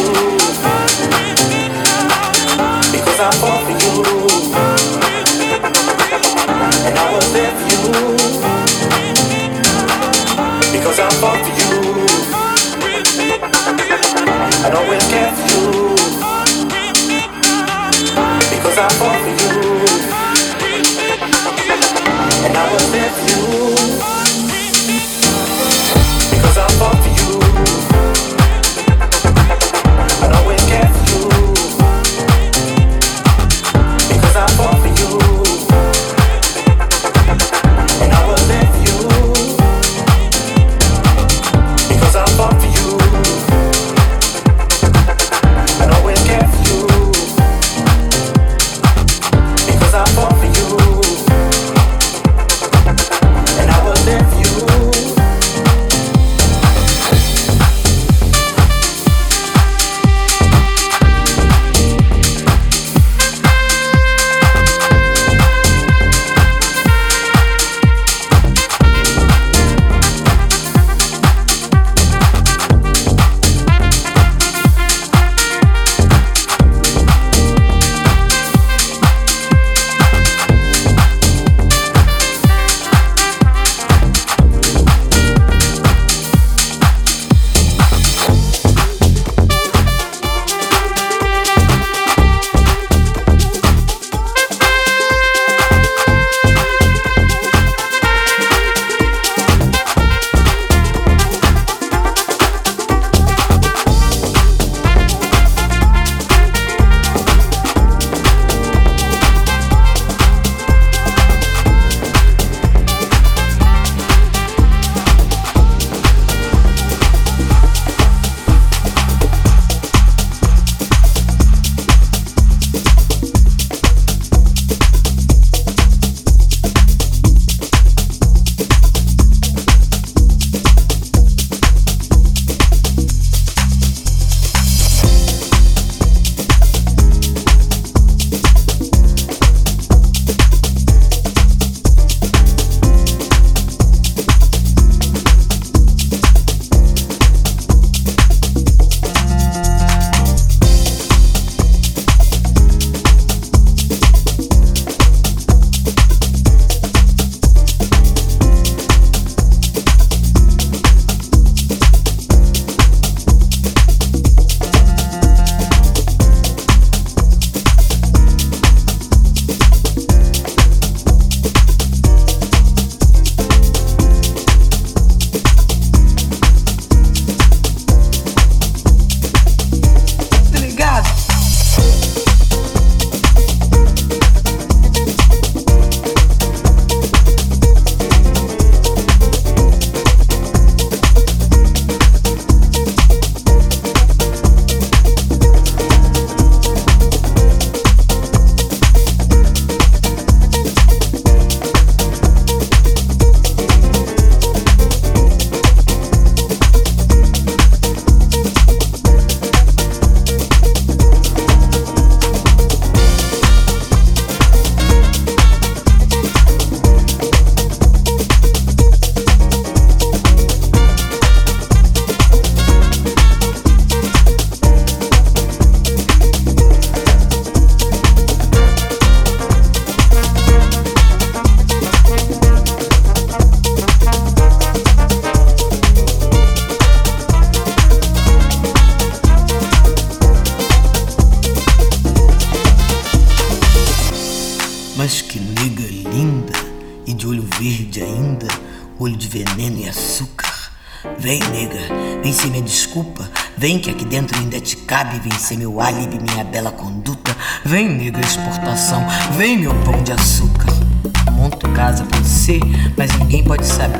you.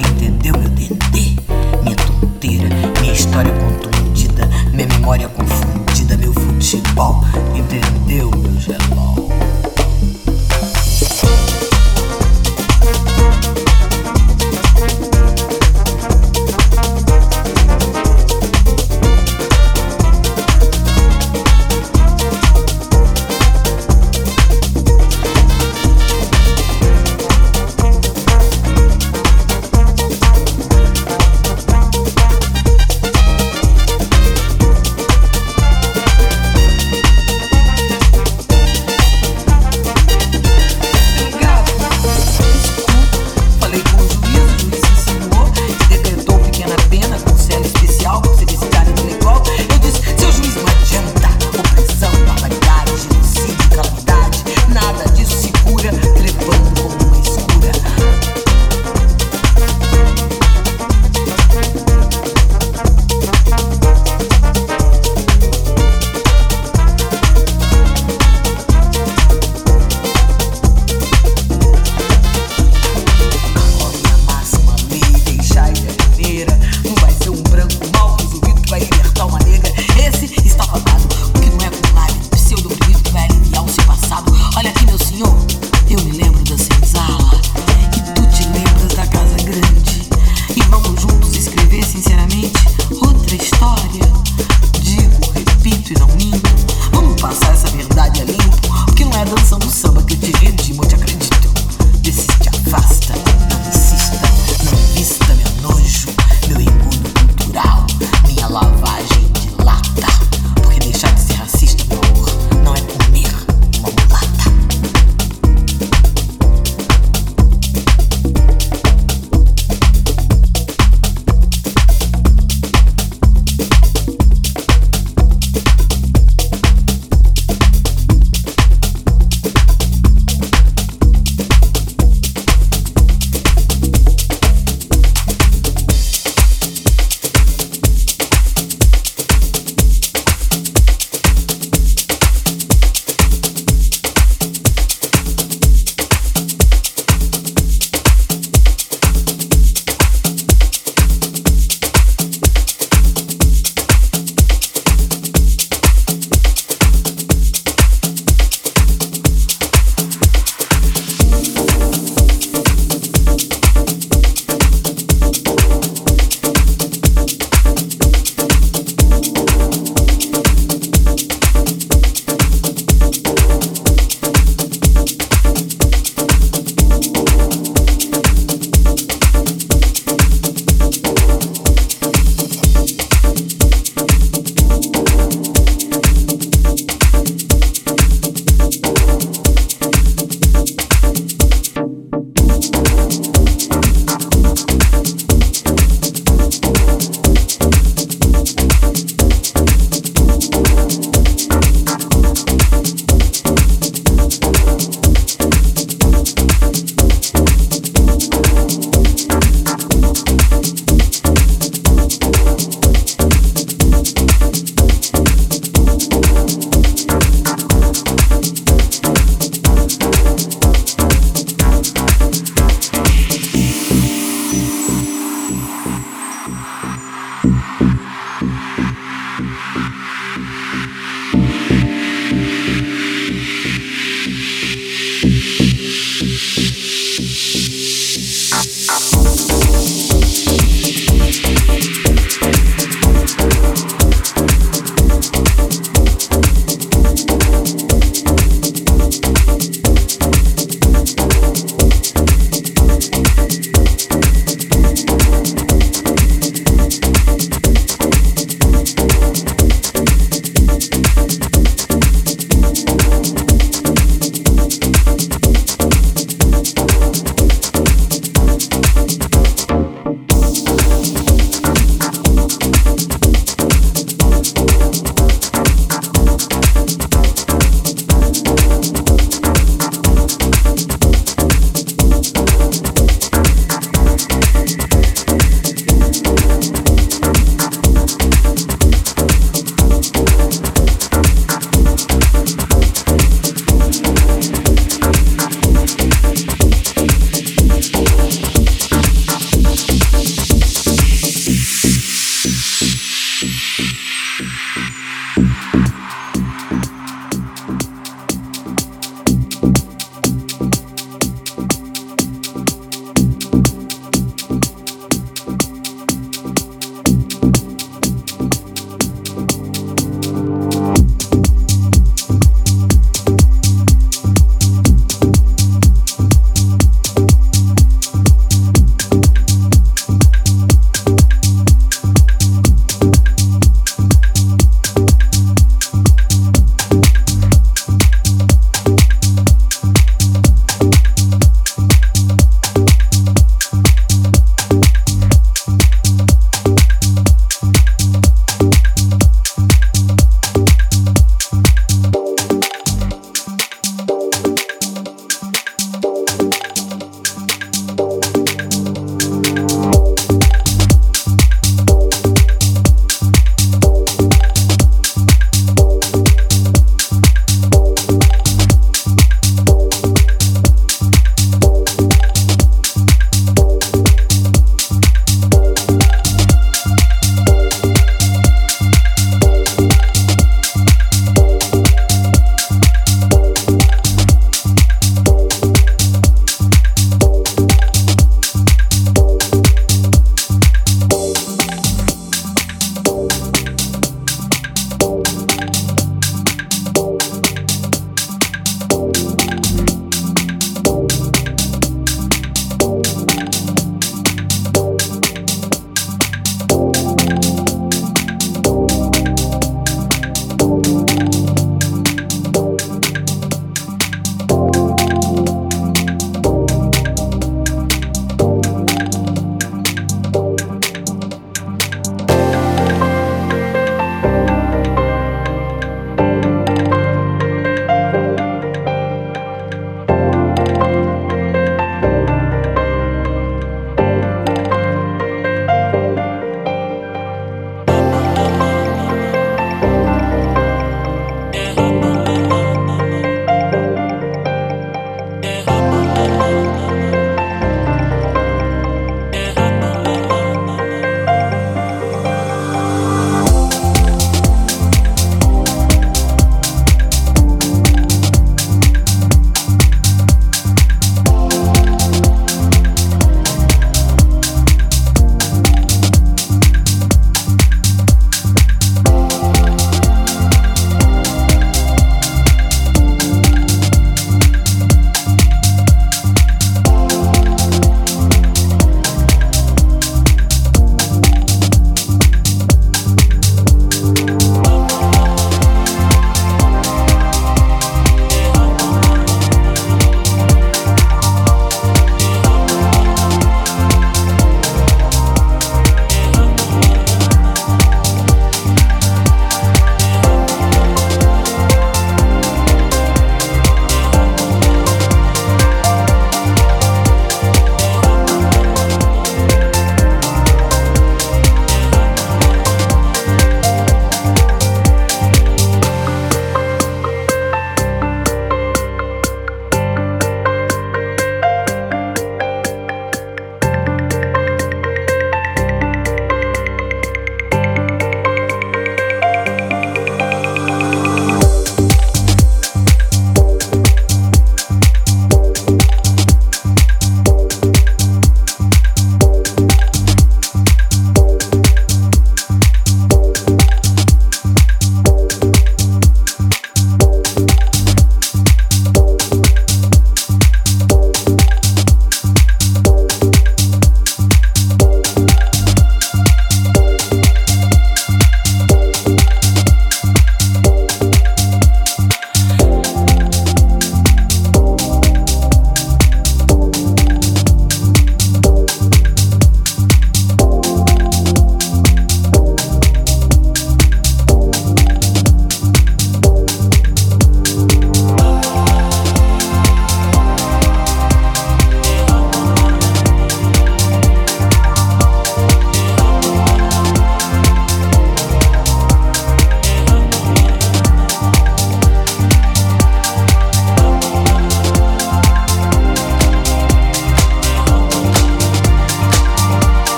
entendeu? Meu dendê, minha tonteira, minha história contundida, minha memória confundida, meu futebol, entendeu? Meu geló.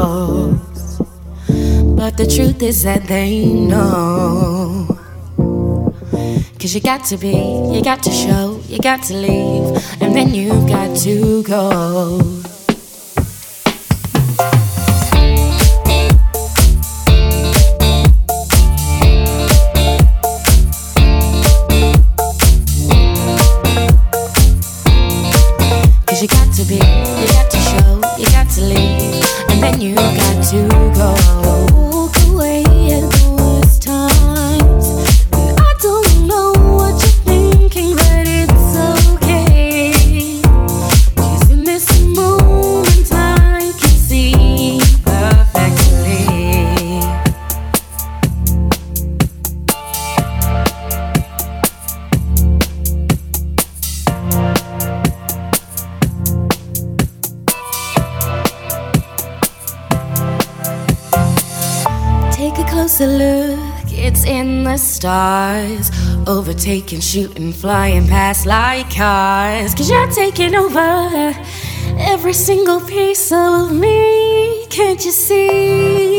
walls. But the truth is that they know. Cause you got to be, you got to show, you got to leave, and then you got to go. overtaking, shooting, flying past like cars. Cause you're taking over every single piece of me, can't you see?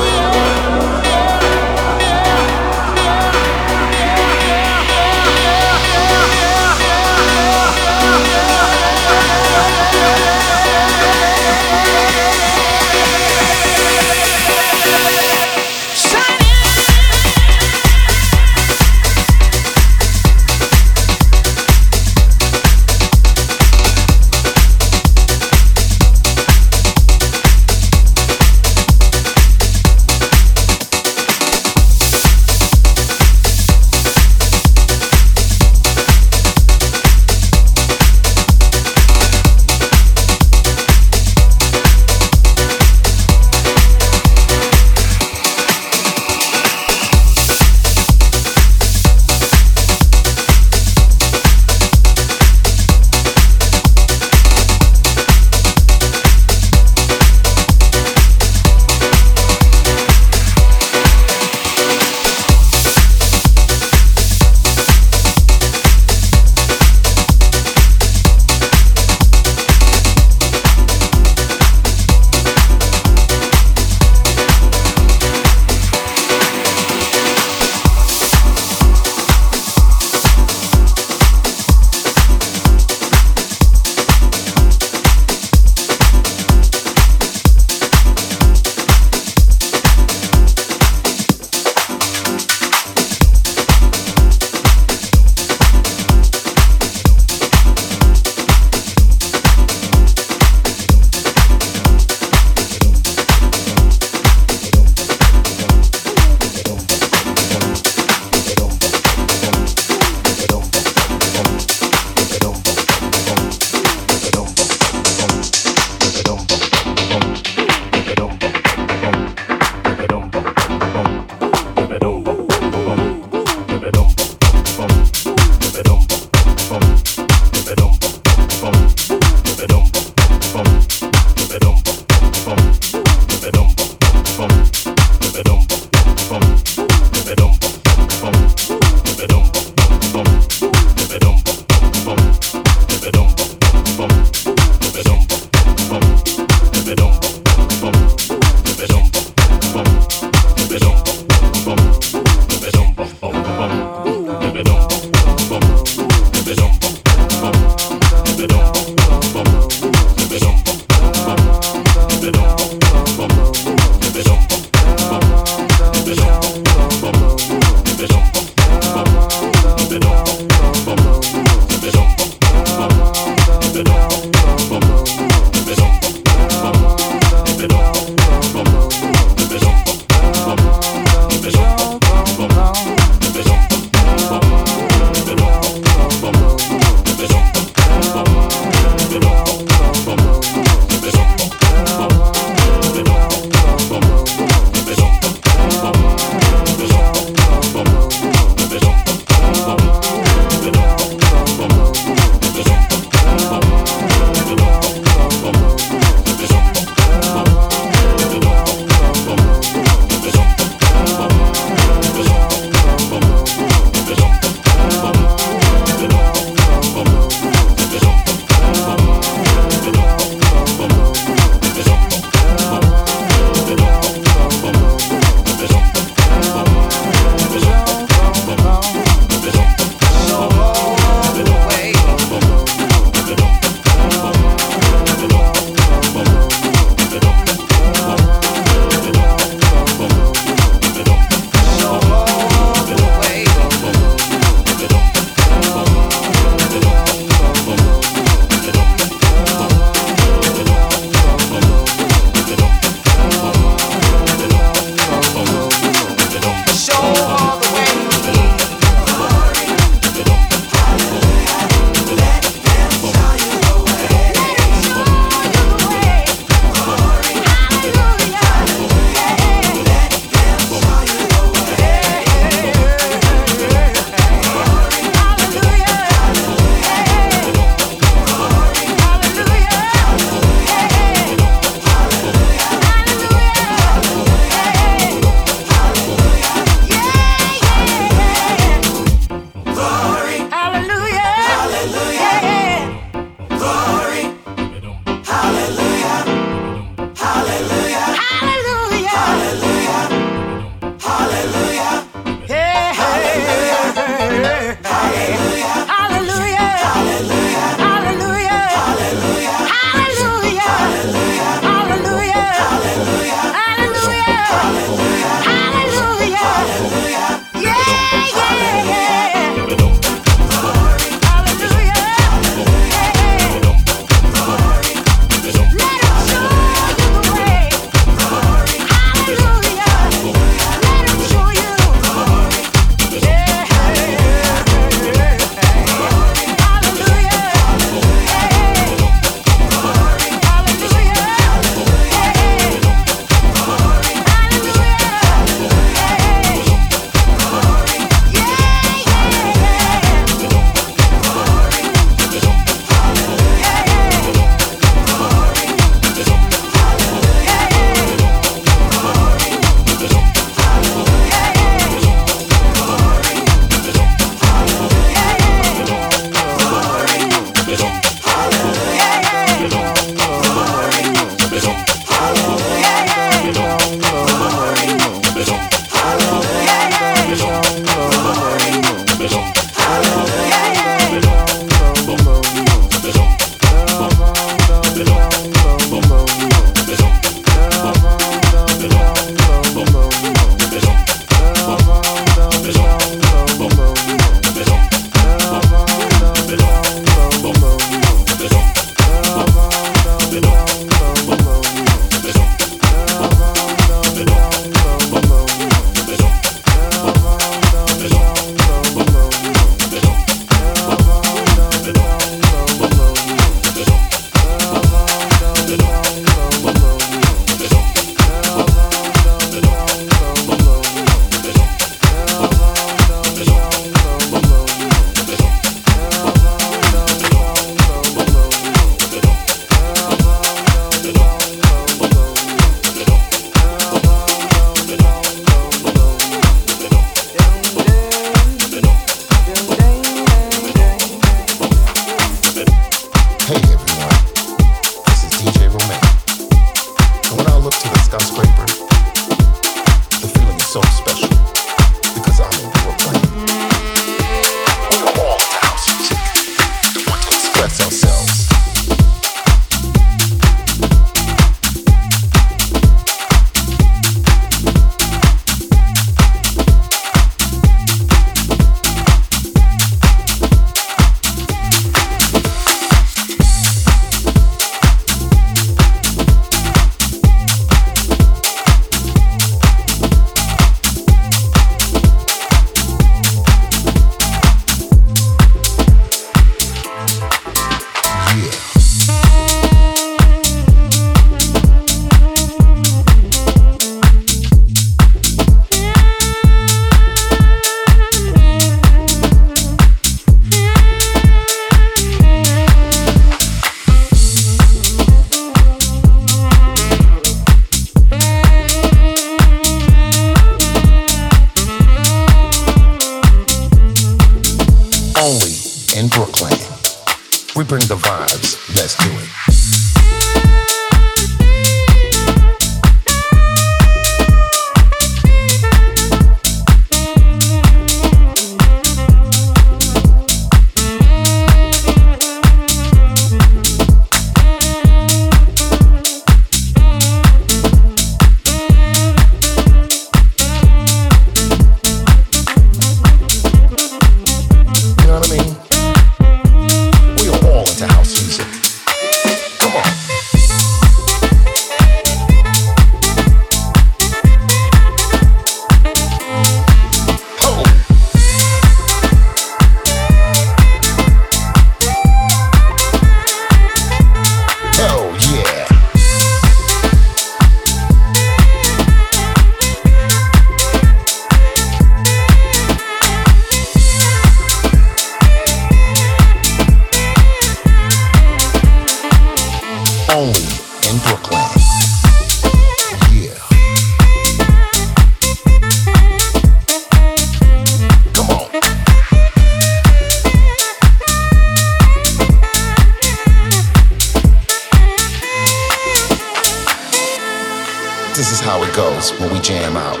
goes when we jam out.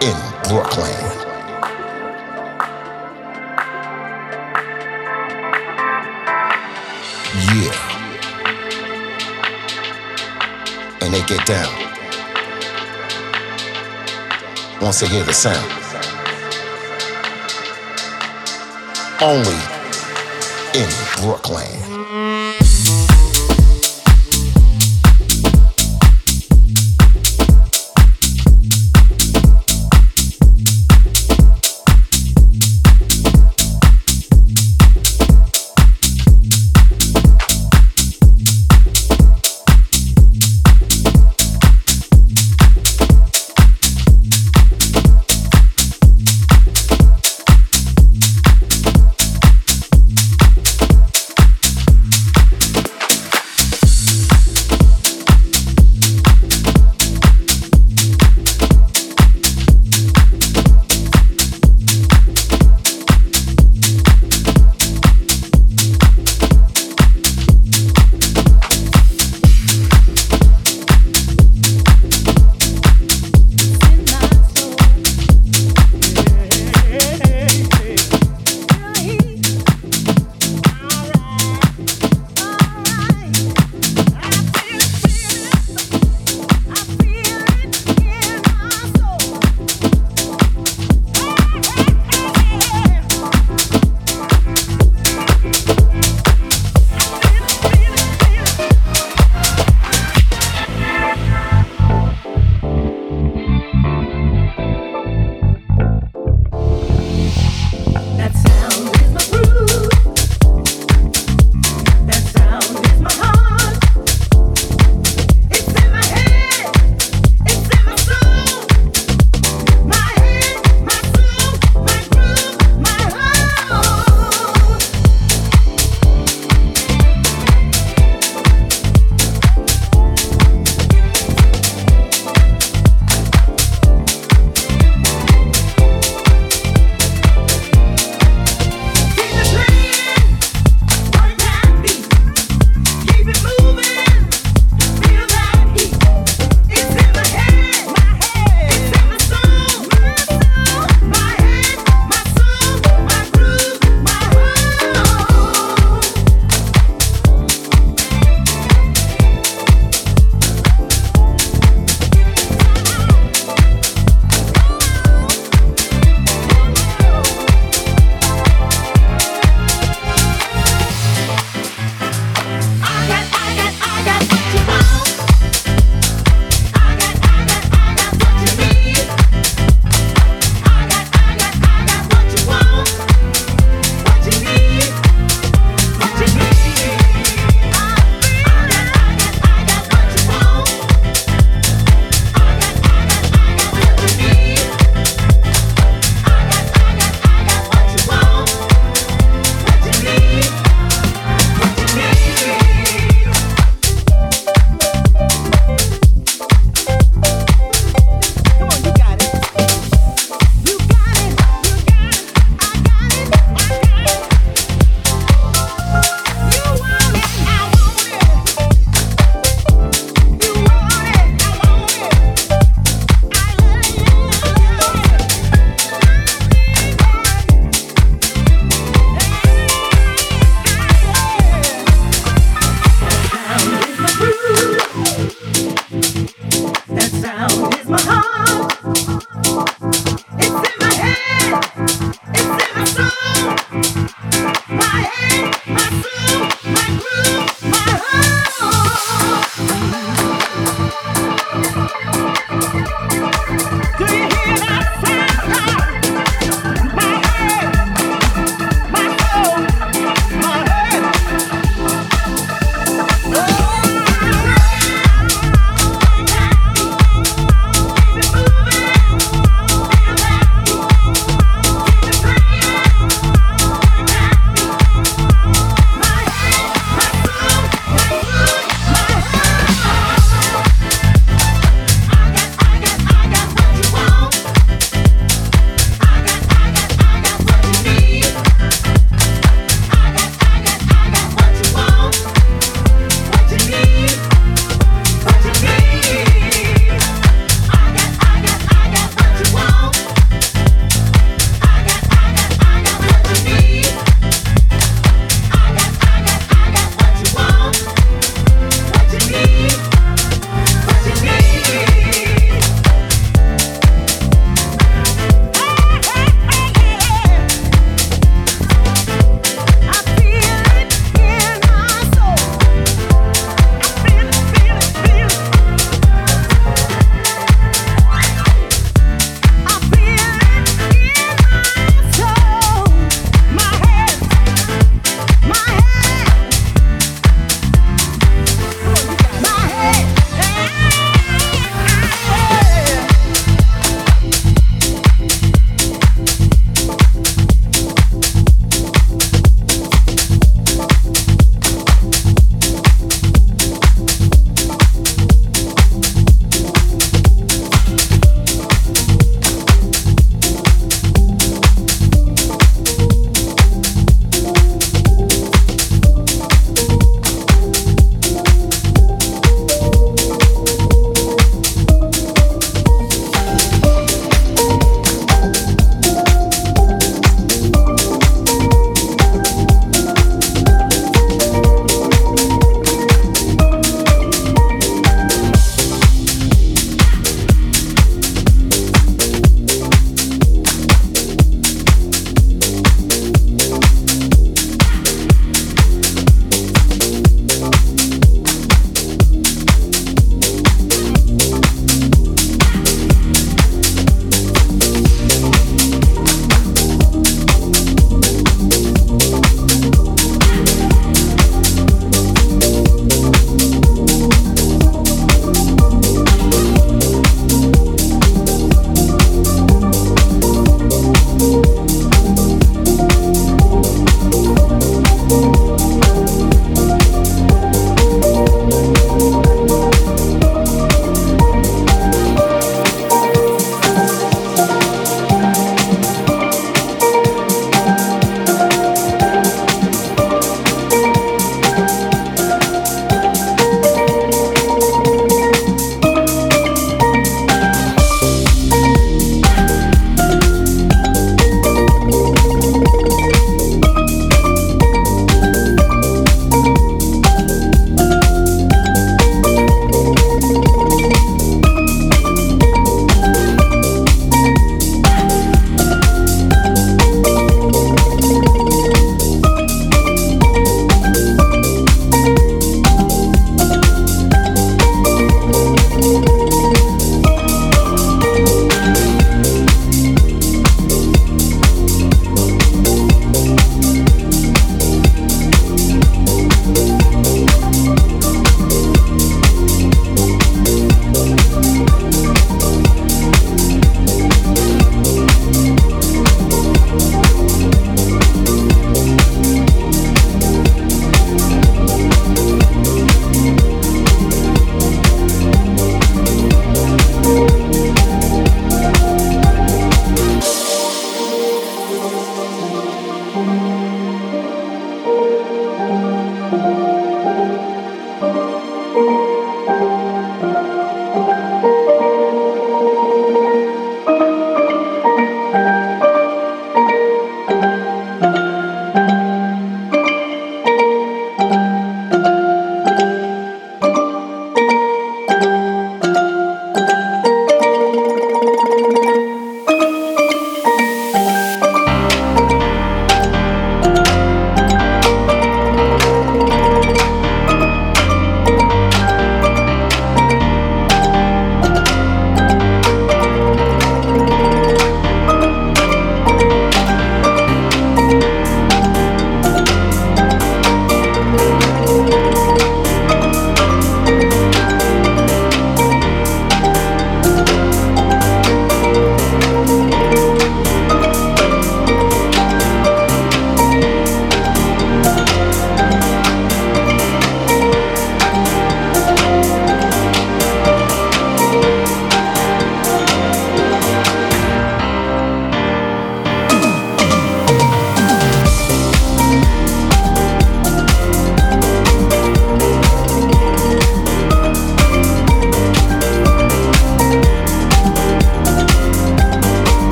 In Brooklyn. Yeah. And they get down. Once they hear the sound. Only in Brooklyn.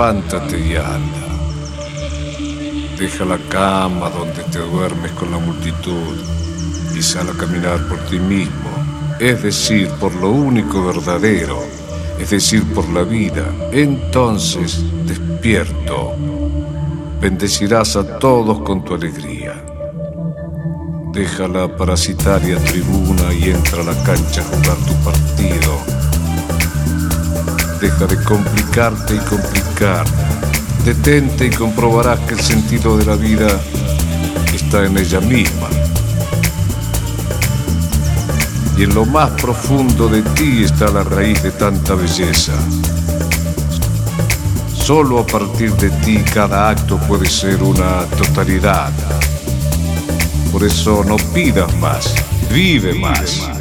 Levántate y anda. Deja la cama donde te duermes con la multitud y sal a caminar por ti mismo, es decir, por lo único verdadero, es decir, por la vida. Entonces, despierto, bendecirás a todos con tu alegría. Deja la parasitaria tribuna y entra a la cancha a jugar tu partido. Deja de complicarte y complicar. Detente y comprobarás que el sentido de la vida está en ella misma. Y en lo más profundo de ti está la raíz de tanta belleza. Solo a partir de ti cada acto puede ser una totalidad. Por eso no pidas más, vive más.